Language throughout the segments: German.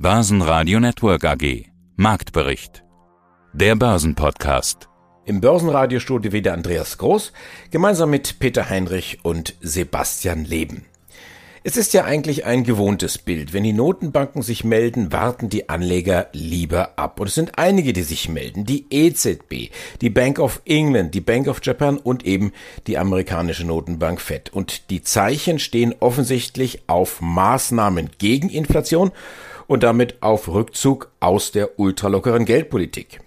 Börsenradio Network AG. Marktbericht. Der Börsenpodcast. Im Börsenradiostudio wieder Andreas Groß, gemeinsam mit Peter Heinrich und Sebastian Leben. Es ist ja eigentlich ein gewohntes Bild. Wenn die Notenbanken sich melden, warten die Anleger lieber ab. Und es sind einige, die sich melden. Die EZB, die Bank of England, die Bank of Japan und eben die amerikanische Notenbank Fed. Und die Zeichen stehen offensichtlich auf Maßnahmen gegen Inflation und damit auf Rückzug aus der ultralockeren Geldpolitik.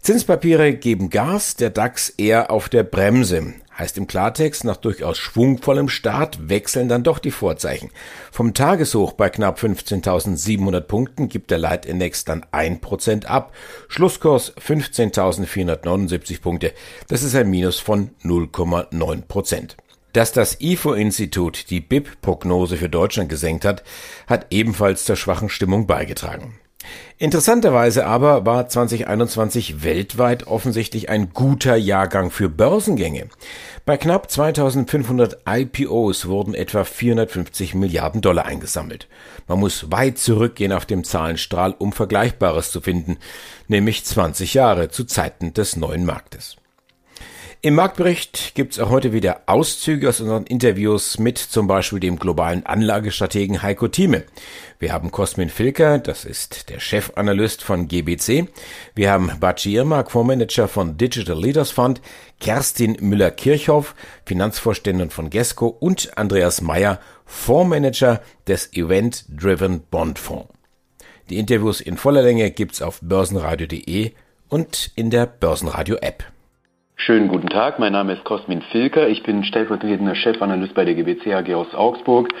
Zinspapiere geben Gas, der DAX eher auf der Bremse. Heißt im Klartext, nach durchaus schwungvollem Start wechseln dann doch die Vorzeichen. Vom Tageshoch bei knapp 15.700 Punkten gibt der Leitindex dann 1% ab. Schlusskurs 15.479 Punkte. Das ist ein Minus von 0,9%. Dass das IFO-Institut die BIP-Prognose für Deutschland gesenkt hat, hat ebenfalls zur schwachen Stimmung beigetragen. Interessanterweise aber war 2021 weltweit offensichtlich ein guter Jahrgang für Börsengänge. Bei knapp 2500 IPOs wurden etwa 450 Milliarden Dollar eingesammelt. Man muss weit zurückgehen auf dem Zahlenstrahl, um Vergleichbares zu finden, nämlich 20 Jahre zu Zeiten des neuen Marktes. Im Marktbericht gibt's auch heute wieder Auszüge aus unseren Interviews mit zum Beispiel dem globalen Anlagestrategen Heiko Thieme. Wir haben Cosmin Filker, das ist der Chefanalyst von GBC. Wir haben Baci Irmak, Fondsmanager von Digital Leaders Fund, Kerstin Müller-Kirchhoff, Finanzvorständin von Gesco und Andreas Meyer, Fondsmanager des Event Driven Bond Fonds. Die Interviews in voller Länge gibt's auf börsenradio.de und in der Börsenradio App. Schönen guten Tag, mein Name ist Cosmin Filker. Ich bin stellvertretender Chefanalyst bei der GBC AG aus Augsburg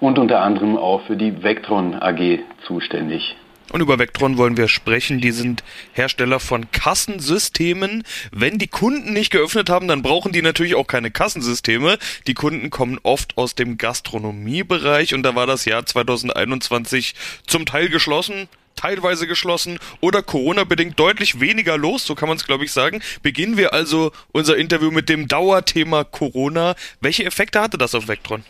und unter anderem auch für die Vectron AG zuständig. Und über Vectron wollen wir sprechen. Die sind Hersteller von Kassensystemen. Wenn die Kunden nicht geöffnet haben, dann brauchen die natürlich auch keine Kassensysteme. Die Kunden kommen oft aus dem Gastronomiebereich und da war das Jahr 2021 zum Teil geschlossen teilweise geschlossen oder Corona-bedingt deutlich weniger los, so kann man es glaube ich sagen. Beginnen wir also unser Interview mit dem Dauerthema Corona. Welche Effekte hatte das auf Vectron?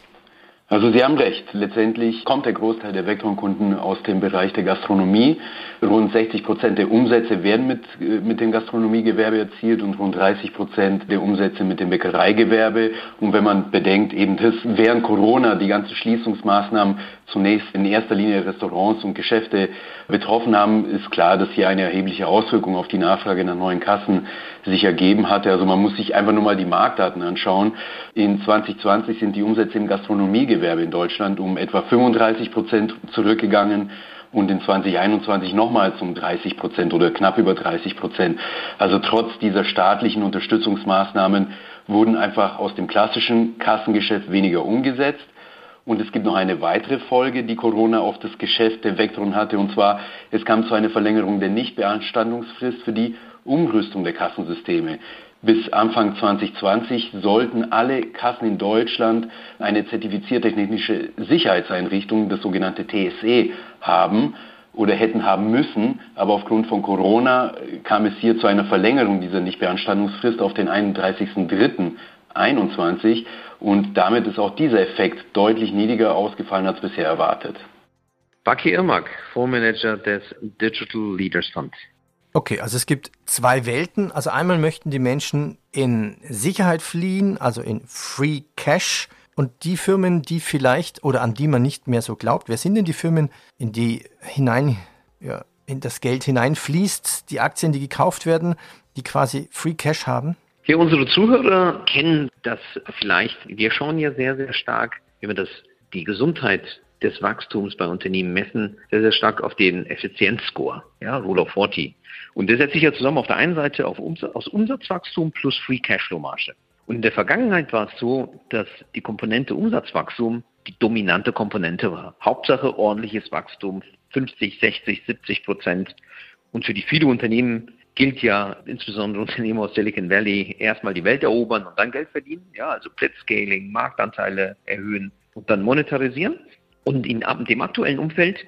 Also Sie haben recht. Letztendlich kommt der Großteil der Vectron-Kunden aus dem Bereich der Gastronomie. Rund 60 Prozent der Umsätze werden mit, äh, mit dem Gastronomiegewerbe erzielt und rund 30 Prozent der Umsätze mit dem Bäckereigewerbe. Und wenn man bedenkt, eben dass während Corona die ganzen Schließungsmaßnahmen zunächst in erster Linie Restaurants und Geschäfte betroffen haben, ist klar, dass hier eine erhebliche Auswirkung auf die Nachfrage nach neuen Kassen sich ergeben hatte. Also man muss sich einfach nur mal die Marktdaten anschauen. In 2020 sind die Umsätze im Gastronomiegewerbe in Deutschland um etwa 35 Prozent zurückgegangen und in 2021 nochmals um 30 Prozent oder knapp über 30 Prozent. Also trotz dieser staatlichen Unterstützungsmaßnahmen wurden einfach aus dem klassischen Kassengeschäft weniger umgesetzt. Und es gibt noch eine weitere Folge, die Corona auf das Geschäft der Vectron hatte. Und zwar, es kam zu einer Verlängerung der Nichtbeanstandungsfrist für die Umrüstung der Kassensysteme. Bis Anfang 2020 sollten alle Kassen in Deutschland eine zertifizierte technische Sicherheitseinrichtung, das sogenannte TSE, haben oder hätten haben müssen. Aber aufgrund von Corona kam es hier zu einer Verlängerung dieser Nichtbeanstandungsfrist auf den 31.03.21 und damit ist auch dieser Effekt deutlich niedriger ausgefallen als bisher erwartet. Baki Irmak, Fondsmanager des Digital Leaders Fund. Okay, also es gibt zwei Welten. Also einmal möchten die Menschen in Sicherheit fliehen, also in Free Cash. Und die Firmen, die vielleicht oder an die man nicht mehr so glaubt, wer sind denn die Firmen, in die hinein, ja, in das Geld hineinfließt, die Aktien, die gekauft werden, die quasi Free Cash haben? Hier unsere Zuhörer kennen das vielleicht. Wir schauen ja sehr, sehr stark, wenn wir das, die Gesundheit des Wachstums bei Unternehmen messen, sehr, sehr stark auf den Effizienzscore, ja, Rule of 40. Und der setzt sich ja zusammen auf der einen Seite auf Umsatz, aus Umsatzwachstum plus Free Cashflow Marge. Und in der Vergangenheit war es so, dass die Komponente Umsatzwachstum die dominante Komponente war. Hauptsache ordentliches Wachstum, 50, 60, 70 Prozent. Und für die viele Unternehmen gilt ja, insbesondere Unternehmen aus Silicon Valley, erstmal die Welt erobern und dann Geld verdienen. Ja, also Blitzscaling, Marktanteile erhöhen und dann monetarisieren. Und in dem aktuellen Umfeld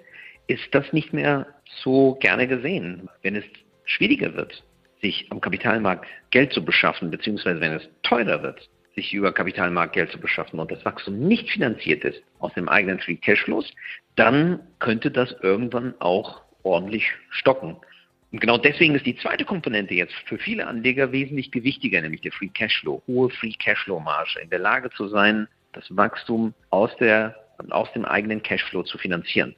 ist das nicht mehr so gerne gesehen. Wenn es schwieriger wird, sich am Kapitalmarkt Geld zu beschaffen, beziehungsweise wenn es teurer wird, sich über Kapitalmarkt Geld zu beschaffen und das Wachstum nicht finanziert ist aus dem eigenen Free Cashflows, dann könnte das irgendwann auch ordentlich stocken. Und genau deswegen ist die zweite Komponente jetzt für viele Anleger wesentlich gewichtiger, nämlich der Free Cashflow, hohe Free Cashflow Marge, in der Lage zu sein, das Wachstum aus der aus dem eigenen Cashflow zu finanzieren.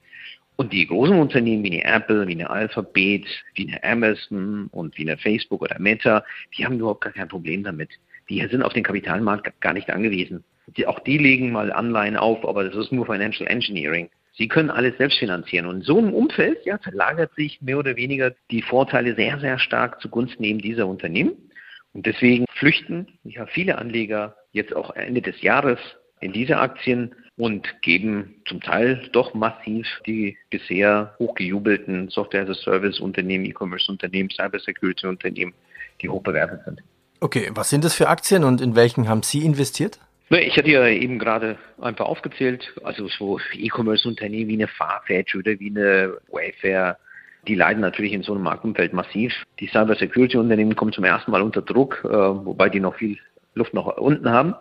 Und die großen Unternehmen wie eine Apple, wie eine Alphabet, wie eine Amazon und wie eine Facebook oder Meta, die haben überhaupt gar kein Problem damit. Die sind auf den Kapitalmarkt gar nicht angewiesen. Die, auch die legen mal Anleihen auf, aber das ist nur Financial Engineering. Sie können alles selbst finanzieren. Und in so einem Umfeld ja, verlagert sich mehr oder weniger die Vorteile sehr, sehr stark zugunsten eben dieser Unternehmen. Und deswegen flüchten ja, viele Anleger jetzt auch Ende des Jahres in diese Aktien und geben zum Teil doch massiv die bisher hochgejubelten Software-as-a-Service-Unternehmen, E-Commerce-Unternehmen, Cybersecurity-Unternehmen, die hoch bewertet sind. Okay, was sind das für Aktien und in welchen haben Sie investiert? Ich hatte ja eben gerade ein paar aufgezählt, also so E-Commerce-Unternehmen wie eine Farfetch oder wie eine Wayfair, die leiden natürlich in so einem Marktumfeld massiv. Die Cyber-Security-Unternehmen kommen zum ersten Mal unter Druck, äh, wobei die noch viel Luft nach unten haben.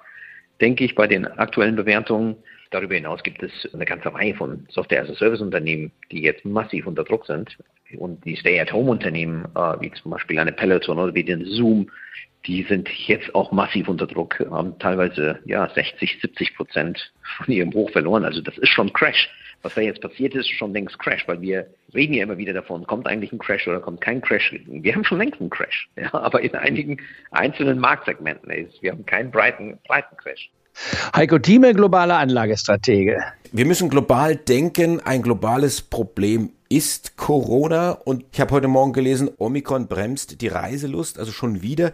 Denke ich bei den aktuellen Bewertungen. Darüber hinaus gibt es eine ganze Reihe von Software-as-a-Service-Unternehmen, die jetzt massiv unter Druck sind. Und die Stay-at-Home-Unternehmen, äh, wie zum Beispiel eine Peloton oder wie den Zoom, die sind jetzt auch massiv unter Druck, haben teilweise ja 60, 70 Prozent von ihrem Hoch verloren. Also das ist schon Crash. Was da jetzt passiert ist, schon längst Crash, weil wir reden ja immer wieder davon, kommt eigentlich ein Crash oder kommt kein Crash. Wir haben schon längst einen Crash, ja, aber in einigen einzelnen Marktsegmenten ist. Wir haben keinen breiten, breiten Crash. Heiko Thieme, globaler Anlagestratege. Wir müssen global denken. Ein globales Problem ist Corona und ich habe heute Morgen gelesen, Omikron bremst die Reiselust, also schon wieder.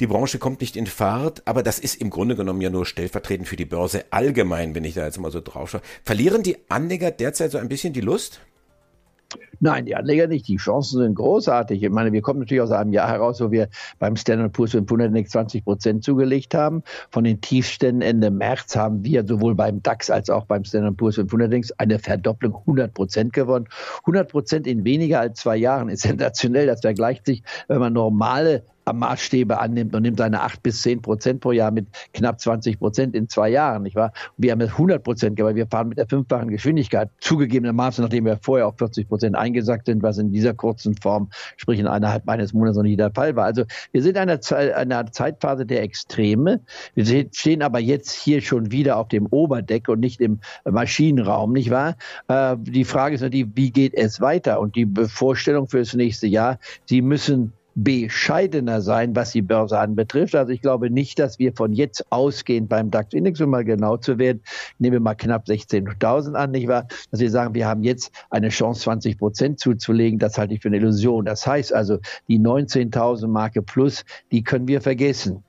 Die Branche kommt nicht in Fahrt, aber das ist im Grunde genommen ja nur stellvertretend für die Börse allgemein, wenn ich da jetzt mal so drauf schaue. Verlieren die Anleger derzeit so ein bisschen die Lust? Nein, die Anleger nicht. Die Chancen sind großartig. Ich meine, wir kommen natürlich aus einem Jahr heraus, wo wir beim Standard Poor's 500 Index 20 Prozent zugelegt haben. Von den Tiefständen Ende März haben wir sowohl beim DAX als auch beim Standard Poor's 500 Index eine Verdopplung 100 Prozent gewonnen. 100 Prozent in weniger als zwei Jahren ist sensationell. Das vergleicht sich, wenn man normale Maßstäbe annimmt und nimmt seine 8 bis 10 Prozent pro Jahr mit knapp 20 Prozent in zwei Jahren, nicht wahr? wir haben jetzt 100 Prozent, weil wir fahren mit der fünffachen Geschwindigkeit, zugegebenermaßen, nachdem wir vorher auf 40 Prozent eingesackt sind, was in dieser kurzen Form, sprich in innerhalb eines Monats noch nicht der Fall war. Also wir sind in einer, einer Zeitphase der Extreme. Wir stehen aber jetzt hier schon wieder auf dem Oberdeck und nicht im Maschinenraum, nicht wahr? Äh, die Frage ist natürlich, wie geht es weiter? Und die Vorstellung für das nächste Jahr, Sie müssen bescheidener sein, was die Börse anbetrifft. Also ich glaube nicht, dass wir von jetzt ausgehen beim DAX-Index, um mal genau zu werden, nehmen wir mal knapp 16.000 an, nicht wahr? Dass wir sagen, wir haben jetzt eine Chance, 20 Prozent zuzulegen, das halte ich für eine Illusion. Das heißt also, die 19.000 Marke plus, die können wir vergessen.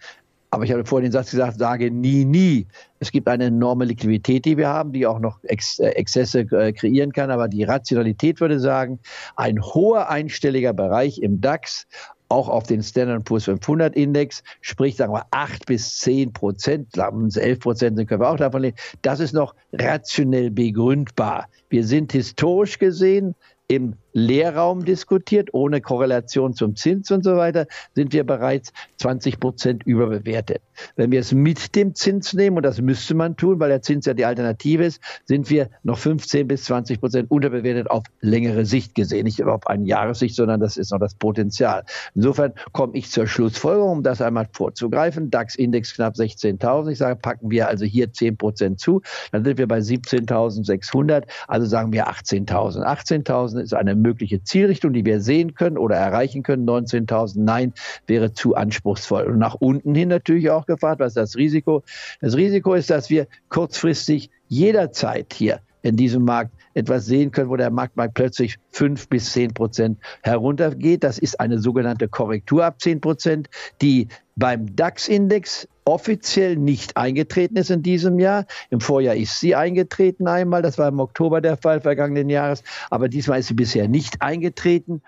Aber ich habe vorhin den Satz gesagt, sage nie, nie. Es gibt eine enorme Liquidität, die wir haben, die auch noch Ex äh, Exzesse äh, kreieren kann. Aber die Rationalität würde sagen, ein hoher einstelliger Bereich im DAX auch auf den Standard Poor's 500 Index, sprich sagen wir 8 bis 10 Prozent, 11 Prozent können wir auch davon leben. Das ist noch rationell begründbar. Wir sind historisch gesehen im Leerraum diskutiert, ohne Korrelation zum Zins und so weiter, sind wir bereits 20 Prozent überbewertet. Wenn wir es mit dem Zins nehmen, und das müsste man tun, weil der Zins ja die Alternative ist, sind wir noch 15 bis 20 Prozent unterbewertet auf längere Sicht gesehen. Nicht auf eine Jahressicht, sondern das ist noch das Potenzial. Insofern komme ich zur Schlussfolgerung, um das einmal vorzugreifen. DAX-Index knapp 16.000. Ich sage, packen wir also hier 10 Prozent zu. Dann sind wir bei 17.600. Also sagen wir 18.000. 18.000 ist eine mögliche Zielrichtung, die wir sehen können oder erreichen können. 19.000, nein, wäre zu anspruchsvoll. Und nach unten hin natürlich auch gefragt, was ist das Risiko? Das Risiko ist, dass wir kurzfristig jederzeit hier in diesem Markt etwas sehen können, wo der Markt mal plötzlich fünf bis zehn Prozent heruntergeht. Das ist eine sogenannte Korrektur ab zehn Prozent, die beim DAX-Index offiziell nicht eingetreten ist in diesem Jahr. Im Vorjahr ist sie eingetreten einmal, das war im Oktober der Fall vergangenen Jahres, aber diesmal ist sie bisher nicht eingetreten.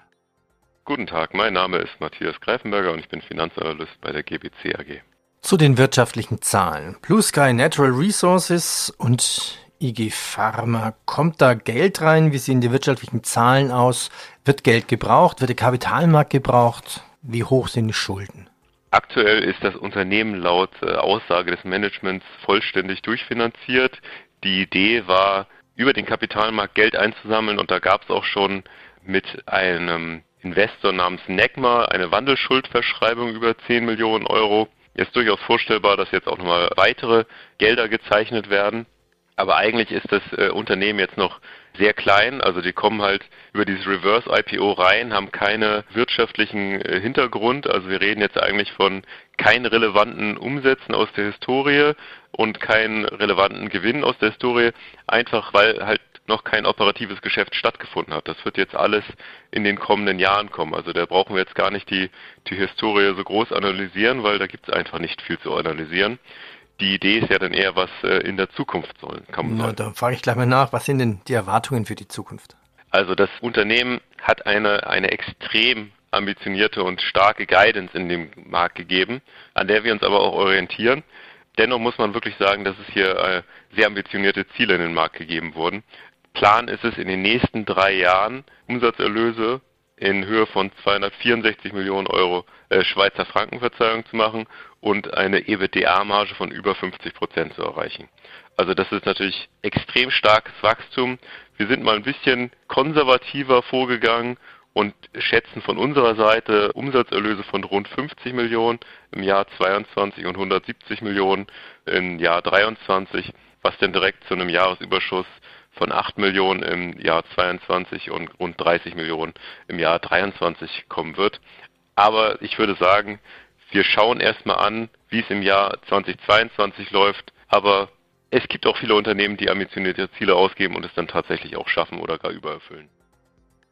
Guten Tag, mein Name ist Matthias Greifenberger und ich bin Finanzanalyst bei der GBC AG. Zu den wirtschaftlichen Zahlen. Blue Sky Natural Resources und IG Pharma. Kommt da Geld rein? Wie sehen die wirtschaftlichen Zahlen aus? Wird Geld gebraucht? Wird der Kapitalmarkt gebraucht? Wie hoch sind die Schulden? Aktuell ist das Unternehmen laut äh, Aussage des Managements vollständig durchfinanziert. Die Idee war, über den Kapitalmarkt Geld einzusammeln und da gab es auch schon mit einem Investor namens Necma eine Wandelschuldverschreibung über 10 Millionen Euro. Ist durchaus vorstellbar, dass jetzt auch nochmal weitere Gelder gezeichnet werden. Aber eigentlich ist das äh, Unternehmen jetzt noch sehr klein. Also die kommen halt über dieses Reverse IPO rein, haben keine wirtschaftlichen äh, Hintergrund. Also wir reden jetzt eigentlich von keinen relevanten Umsätzen aus der Historie und keinen relevanten Gewinn aus der Historie, einfach weil halt noch kein operatives Geschäft stattgefunden hat. Das wird jetzt alles in den kommenden Jahren kommen. Also da brauchen wir jetzt gar nicht die, die Historie so groß analysieren, weil da gibt es einfach nicht viel zu analysieren die Idee ist ja dann eher, was äh, in der Zukunft soll. Kann Na, da frage ich gleich mal nach, was sind denn die Erwartungen für die Zukunft? Also das Unternehmen hat eine, eine extrem ambitionierte und starke Guidance in dem Markt gegeben, an der wir uns aber auch orientieren. Dennoch muss man wirklich sagen, dass es hier äh, sehr ambitionierte Ziele in den Markt gegeben wurden. Plan ist es in den nächsten drei Jahren Umsatzerlöse in Höhe von 264 Millionen Euro äh, Schweizer Franken Verzeihung zu machen und eine EBITDA-Marge von über 50 Prozent zu erreichen. Also das ist natürlich extrem starkes Wachstum. Wir sind mal ein bisschen konservativer vorgegangen und schätzen von unserer Seite Umsatzerlöse von rund 50 Millionen im Jahr 22 und 170 Millionen im Jahr 23, was denn direkt zu einem Jahresüberschuss von 8 Millionen im Jahr 22 und rund 30 Millionen im Jahr 23 kommen wird. Aber ich würde sagen, wir schauen erstmal an, wie es im Jahr 2022 läuft. Aber es gibt auch viele Unternehmen, die ambitionierte Ziele ausgeben und es dann tatsächlich auch schaffen oder gar übererfüllen.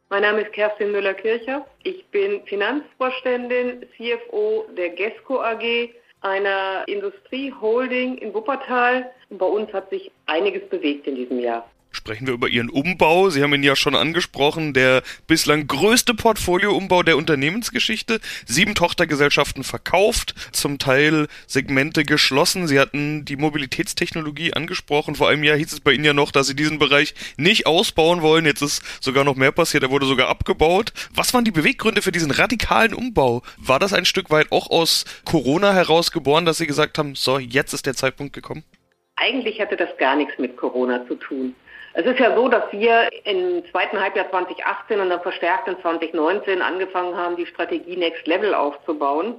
Mein Name ist Kerstin Müller-Kircher. Ich bin Finanzvorständin, CFO der GESCO AG, einer Industrieholding in Wuppertal. Bei uns hat sich einiges bewegt in diesem Jahr sprechen wir über Ihren Umbau. Sie haben ihn ja schon angesprochen, der bislang größte Portfolioumbau der Unternehmensgeschichte. Sieben Tochtergesellschaften verkauft, zum Teil Segmente geschlossen. Sie hatten die Mobilitätstechnologie angesprochen. Vor einem Jahr hieß es bei Ihnen ja noch, dass Sie diesen Bereich nicht ausbauen wollen. Jetzt ist sogar noch mehr passiert. Er wurde sogar abgebaut. Was waren die Beweggründe für diesen radikalen Umbau? War das ein Stück weit auch aus Corona heraus geboren, dass Sie gesagt haben, so, jetzt ist der Zeitpunkt gekommen? Eigentlich hatte das gar nichts mit Corona zu tun. Es ist ja so, dass wir im zweiten Halbjahr 2018 und dann verstärkt in 2019 angefangen haben, die Strategie Next Level aufzubauen.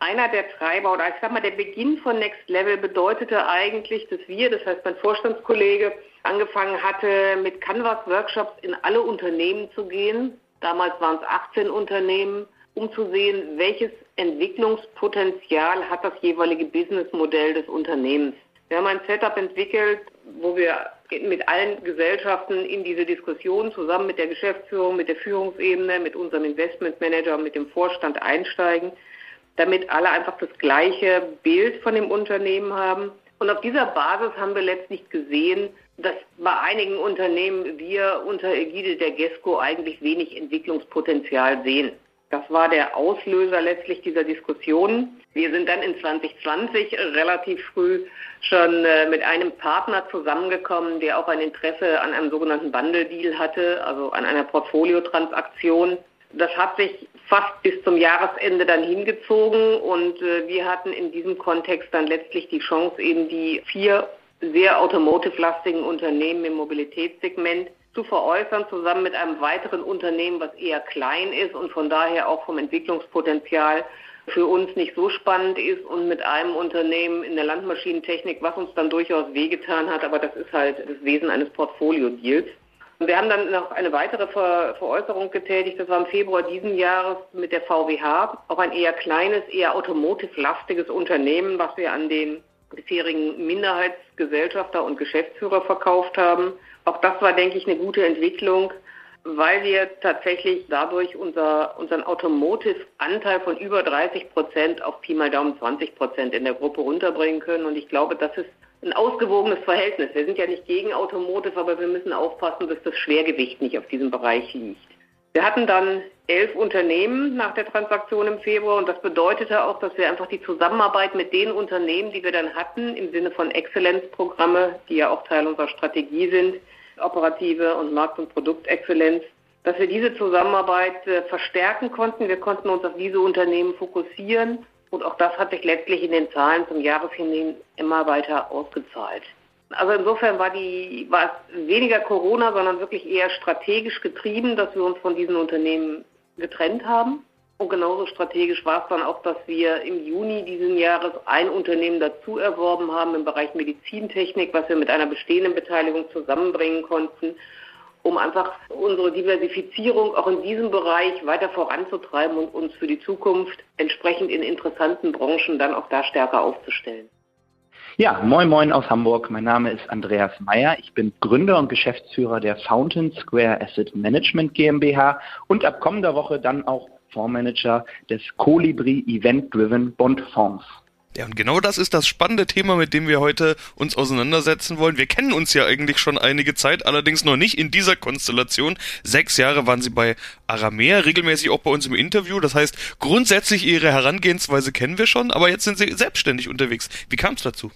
Einer der Treiber oder ich sag mal, der Beginn von Next Level bedeutete eigentlich, dass wir, das heißt mein Vorstandskollege, angefangen hatte, mit Canvas-Workshops in alle Unternehmen zu gehen. Damals waren es 18 Unternehmen, um zu sehen, welches Entwicklungspotenzial hat das jeweilige Businessmodell des Unternehmens. Wir haben ein Setup entwickelt, wo wir mit allen Gesellschaften in diese Diskussion zusammen mit der Geschäftsführung, mit der Führungsebene, mit unserem Investmentmanager mit dem Vorstand einsteigen, damit alle einfach das gleiche Bild von dem Unternehmen haben. Und auf dieser Basis haben wir letztlich gesehen, dass bei einigen Unternehmen wir unter Ägide der GESCO eigentlich wenig Entwicklungspotenzial sehen. Das war der Auslöser letztlich dieser Diskussionen. Wir sind dann in 2020 relativ früh schon äh, mit einem Partner zusammengekommen, der auch ein Interesse an einem sogenannten Bundle-Deal hatte, also an einer Portfoliotransaktion. Das hat sich fast bis zum Jahresende dann hingezogen und äh, wir hatten in diesem Kontext dann letztlich die Chance, eben die vier sehr automotive-lastigen Unternehmen im Mobilitätssegment zu veräußern, zusammen mit einem weiteren Unternehmen, was eher klein ist und von daher auch vom Entwicklungspotenzial für uns nicht so spannend ist und mit einem Unternehmen in der Landmaschinentechnik, was uns dann durchaus wehgetan hat, aber das ist halt das Wesen eines Portfolio-Deals. Wir haben dann noch eine weitere Ver Veräußerung getätigt, das war im Februar diesen Jahres mit der VWH, auch ein eher kleines, eher automotive-lastiges Unternehmen, was wir an den bisherigen Minderheitsgesellschafter und Geschäftsführer verkauft haben. Auch das war, denke ich, eine gute Entwicklung, weil wir tatsächlich dadurch unser, unseren Automotive-Anteil von über 30 Prozent auf Pi mal Daumen 20 Prozent in der Gruppe runterbringen können. Und ich glaube, das ist ein ausgewogenes Verhältnis. Wir sind ja nicht gegen Automotive, aber wir müssen aufpassen, dass das Schwergewicht nicht auf diesem Bereich liegt. Wir hatten dann elf Unternehmen nach der Transaktion im Februar und das bedeutete auch, dass wir einfach die Zusammenarbeit mit den Unternehmen, die wir dann hatten, im Sinne von Exzellenzprogramme, die ja auch Teil unserer Strategie sind, operative und Markt- und Produktexzellenz, dass wir diese Zusammenarbeit äh, verstärken konnten. Wir konnten uns auf diese Unternehmen fokussieren und auch das hat sich letztlich in den Zahlen zum Jahreshinhin immer weiter ausgezahlt. Also insofern war die war es weniger Corona, sondern wirklich eher strategisch getrieben, dass wir uns von diesen Unternehmen getrennt haben. Und genauso strategisch war es dann auch, dass wir im Juni diesen Jahres ein Unternehmen dazu erworben haben im Bereich Medizintechnik, was wir mit einer bestehenden Beteiligung zusammenbringen konnten, um einfach unsere Diversifizierung auch in diesem Bereich weiter voranzutreiben und uns für die Zukunft entsprechend in interessanten Branchen dann auch da stärker aufzustellen. Ja, moin moin aus Hamburg. Mein Name ist Andreas Meyer. Ich bin Gründer und Geschäftsführer der Fountain Square Asset Management GmbH und ab kommender Woche dann auch Fondsmanager des Colibri Event Driven Bond Fonds. Ja, und genau das ist das spannende Thema, mit dem wir heute uns auseinandersetzen wollen. Wir kennen uns ja eigentlich schon einige Zeit, allerdings noch nicht in dieser Konstellation. Sechs Jahre waren Sie bei Aramea, regelmäßig auch bei uns im Interview. Das heißt, grundsätzlich Ihre Herangehensweise kennen wir schon, aber jetzt sind Sie selbstständig unterwegs. Wie kam es dazu?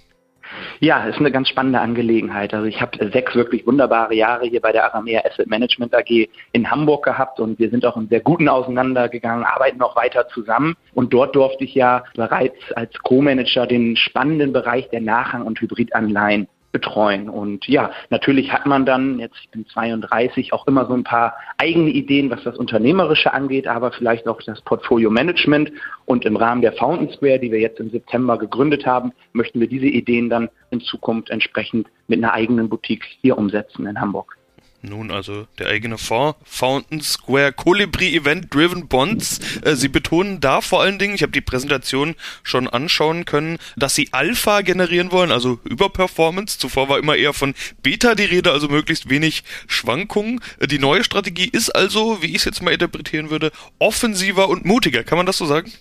Ja, ist eine ganz spannende Angelegenheit. Also ich habe sechs wirklich wunderbare Jahre hier bei der Aramea Asset Management AG in Hamburg gehabt und wir sind auch im sehr guten auseinandergegangen, arbeiten auch weiter zusammen. Und dort durfte ich ja bereits als Co-Manager den spannenden Bereich der Nachrang- und Hybridanleihen betreuen. Und ja, natürlich hat man dann, jetzt ich bin 32, auch immer so ein paar eigene Ideen, was das Unternehmerische angeht, aber vielleicht auch das Portfolio Management. Und im Rahmen der Fountain Square, die wir jetzt im September gegründet haben, möchten wir diese Ideen dann in Zukunft entsprechend mit einer eigenen Boutique hier umsetzen in Hamburg. Nun, also der eigene Fonds, Fountain Square Colibri Event Driven Bonds. Äh, Sie betonen da vor allen Dingen, ich habe die Präsentation schon anschauen können, dass Sie Alpha generieren wollen, also Überperformance. Zuvor war immer eher von Beta die Rede, also möglichst wenig Schwankungen. Äh, die neue Strategie ist also, wie ich es jetzt mal interpretieren würde, offensiver und mutiger. Kann man das so sagen?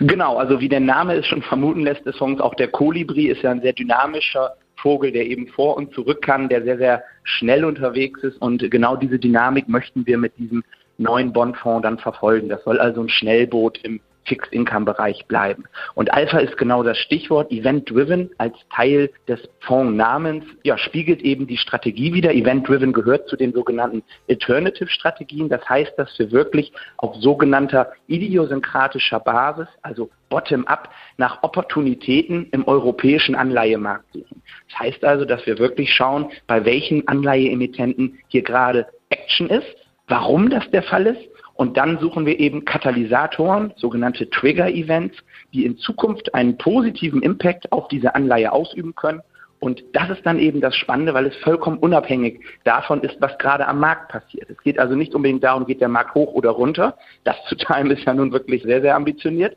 Genau, also wie der Name es schon vermuten lässt des Fonds, auch der Kolibri ist ja ein sehr dynamischer Vogel, der eben vor und zurück kann, der sehr, sehr schnell unterwegs ist. Und genau diese Dynamik möchten wir mit diesem neuen Bondfonds dann verfolgen. Das soll also ein Schnellboot im Fixed Income Bereich bleiben. Und Alpha ist genau das Stichwort. Event Driven als Teil des Fondsnamens ja, spiegelt eben die Strategie wieder. Event Driven gehört zu den sogenannten Alternative Strategien. Das heißt, dass wir wirklich auf sogenannter idiosynkratischer Basis, also bottom-up, nach Opportunitäten im europäischen Anleihemarkt suchen. Das heißt also, dass wir wirklich schauen, bei welchen Anleiheemittenten hier gerade Action ist, warum das der Fall ist und dann suchen wir eben Katalysatoren, sogenannte Trigger-Events, die in Zukunft einen positiven Impact auf diese Anleihe ausüben können. Und das ist dann eben das Spannende, weil es vollkommen unabhängig davon ist, was gerade am Markt passiert. Es geht also nicht unbedingt darum, geht der Markt hoch oder runter. Das zu timen ist ja nun wirklich sehr, sehr ambitioniert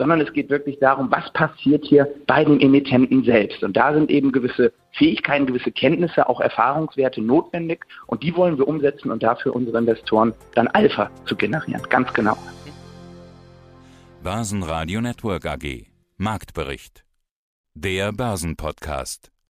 sondern es geht wirklich darum, was passiert hier bei den Emittenten selbst. Und da sind eben gewisse Fähigkeiten, gewisse Kenntnisse, auch Erfahrungswerte notwendig und die wollen wir umsetzen und dafür unsere Investoren dann Alpha zu generieren. Ganz genau. Börsenradio Network AG Marktbericht. Der Börsenpodcast.